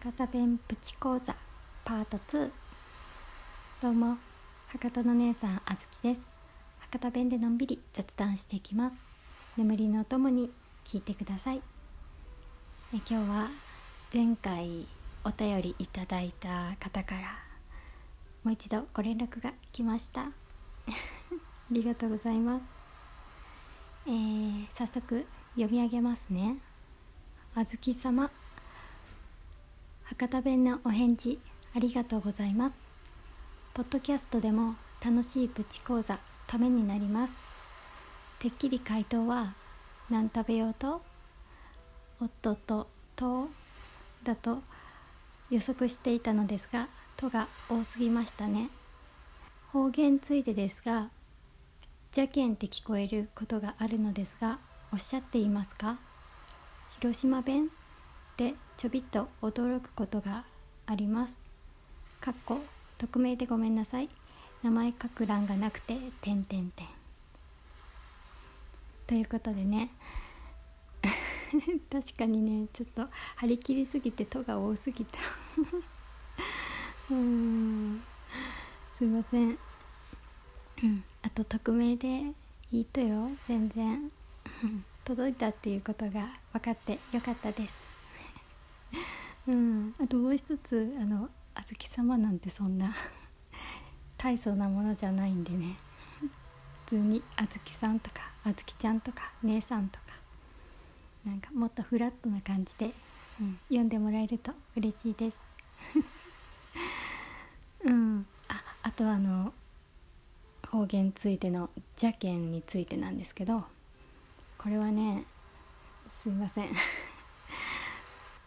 博多弁プチ講座パート2どうも博多の姉さんあずきです。博多弁でのんびり雑談していきます。眠りのおともに聞いてください。え今日は前回お便りいただいた方からもう一度ご連絡が来ました。ありがとうございます。えー、早速読み上げますね。あずき様。博多弁のお返事ありがとうございます。ポッドキャストでも楽しいプチ講座ためになります。てっきり回答は何食べようと夫ととだと予測していたのですが「と」が多すぎましたね。方言ついでですが「邪剣」って聞こえることがあるのですがおっしゃっていますか？広島弁でちょびっと驚くことがあります。かっこ匿名でごめんなさい。名前書く欄がなくて点点点。ということでね。確かにねちょっと張り切りすぎて「と」が多すぎた。うん。すいません、うん、あと匿名でいいとよ。全然。届いたっていうことが分かってよかったです。うん、あともう一つあのあずき様なんてそんな 大層なものじゃないんでね。普通にあずきさんとかあずきちゃんとか姉さんとかなんかもっとフラットな感じで、うん、読んでもらえると嬉しいです。うん。ああとあの方言ついての邪剣についてなんですけどこれはねすいません。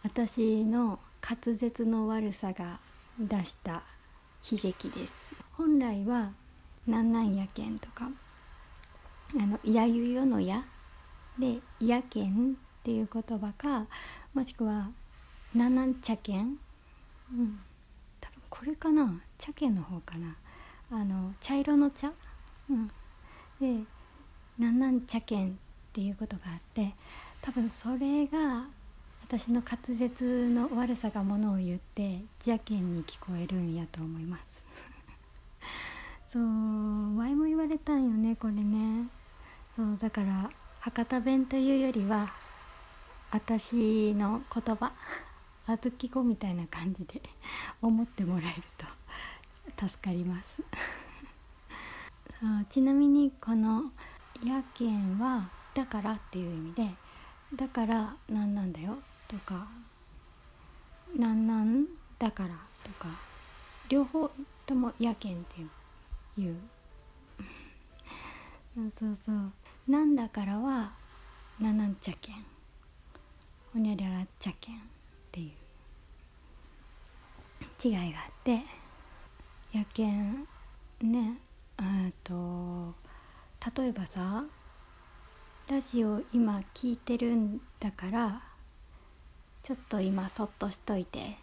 私の滑舌の悪さが出した悲劇です。本来は「なんなんやけん」とか「あのやゆよのや」で「やけん」っていう言葉かもしくは「なんなんちゃけん」うん。多分これかな？茶けんの方かな。あの茶色の茶、うん、で「なんなん茶けん」っていうことがあって多分それが私の滑舌の悪さがものを言って邪険に聞こえるんやと思います。そう前も言われたんよねこれね。そうだから博多弁というよりは私の言葉 小豆子みたいな感じで 思ってもらえると助かります。そうちなみにこの「やけん」は「だから」っていう意味で「だから何なんだよ」とか「なんなんだから」とか両方とも「やけん」っていう。そうそう「なんだから」は「ななんちゃけん」「ほにゃりゃらっちゃけん」っていう。違いがあって「やけん」ねえと例えばさラジオ今聞いてるんだからちょっと今そっとしといて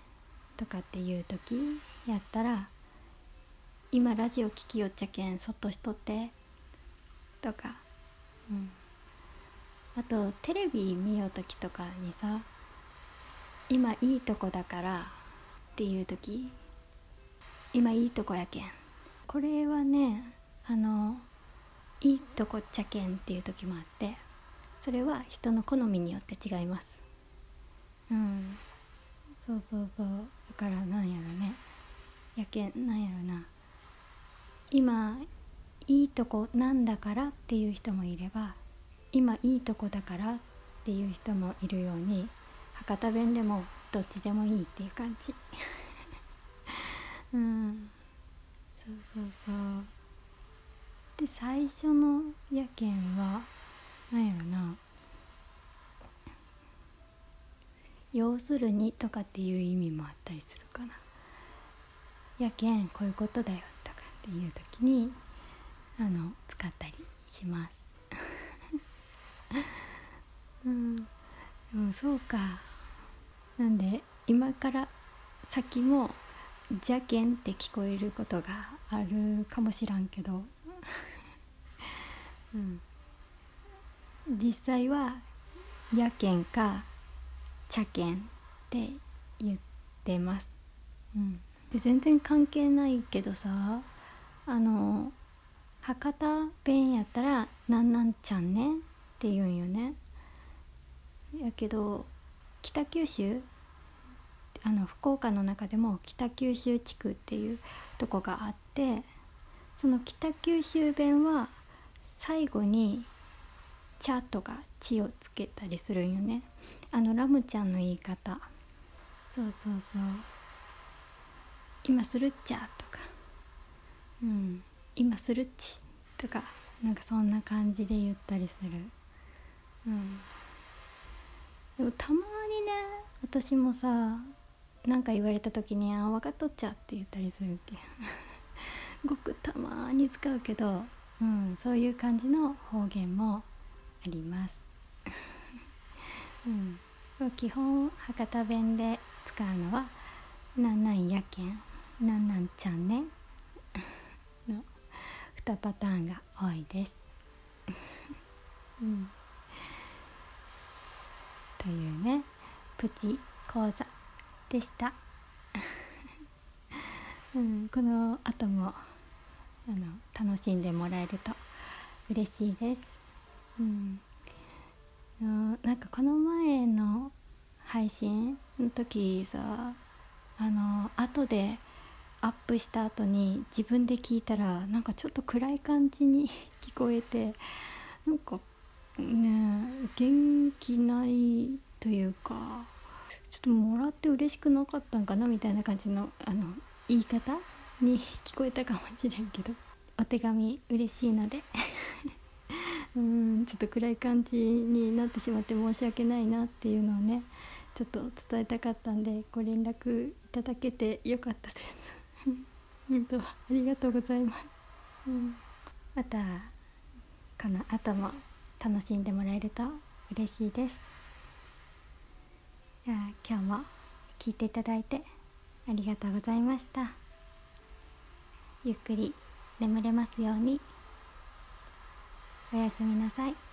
とかっていう時やったら今ラジオ聞きよっちゃけんそっとしとってとか、うん、あとテレビ見よう時とかにさ今いいとこだからっていう時今いいとこやけん。これはねあのいいとこっちゃけんっていう時もあってそれは人の好みによって違います。うん。そうそうそう。だからなんやろね。やけんなんやろな。今いいとこなんだからっていう人もいれば今いいとこだからっていう人もいるように博多弁でもどっちでもいいっていう感じ。うん。そうそうそう。で最初のやけんは何やろな要するにとかっていう意味もあったりするかな。やけんこういうことだよとかっていう時にあの使ったりします。うん、でもそうか。なんで今から先も「邪剣」って聞こえることがあるかもしらんけど、うん、実際は「やけん」か茶剣って言ってます、うん、で全然関係ないけどさあの博多弁やったら「なんなんちゃんね」って言うんよね。やけど北九州あの福岡の中でも北九州地区っていうとこがあってその北九州弁は最後に「茶」とか「血」をつけたりするよね。あのラムちゃんの言い方。そうそうそう「今するっちゃ」とか「うん。今するっち」とか。なんかそんな感じで言ったりする。うん。でもたまにね私もさ何か言われた時に「あ分かっとっちゃ」って言ったりするけ。ごくたまに使うけど、うん、そういう感じの方言もあります、うん、基本博多弁で使うのは「なんなんやけん」「なんなんちゃんね」の2パターンが多いです、うん、というねプチ講座でした、うん、この後もあの楽しんでもらえると嬉しいです。うん、なんかこの前の配信の時さあの後でアップした後に自分で聞いたらなんかちょっと暗い感じに 聞こえてなんかね元気ないというかちょっともらって嬉しくなかったんかなみたいな感じのあの言い方に 聞こえたかもしれんけどお手紙嬉しいので。うんちょっと暗い感じになってしまって申し訳ないなっていうのをねちょっと伝えたかったんでご連絡いただけてよかったです。本当ありがとうございます、うん、またこの後も楽しんでもらえると嬉しいです。今日も聞いていただいてありがとうございました。ゆっくり眠れますように。おやすみなさい。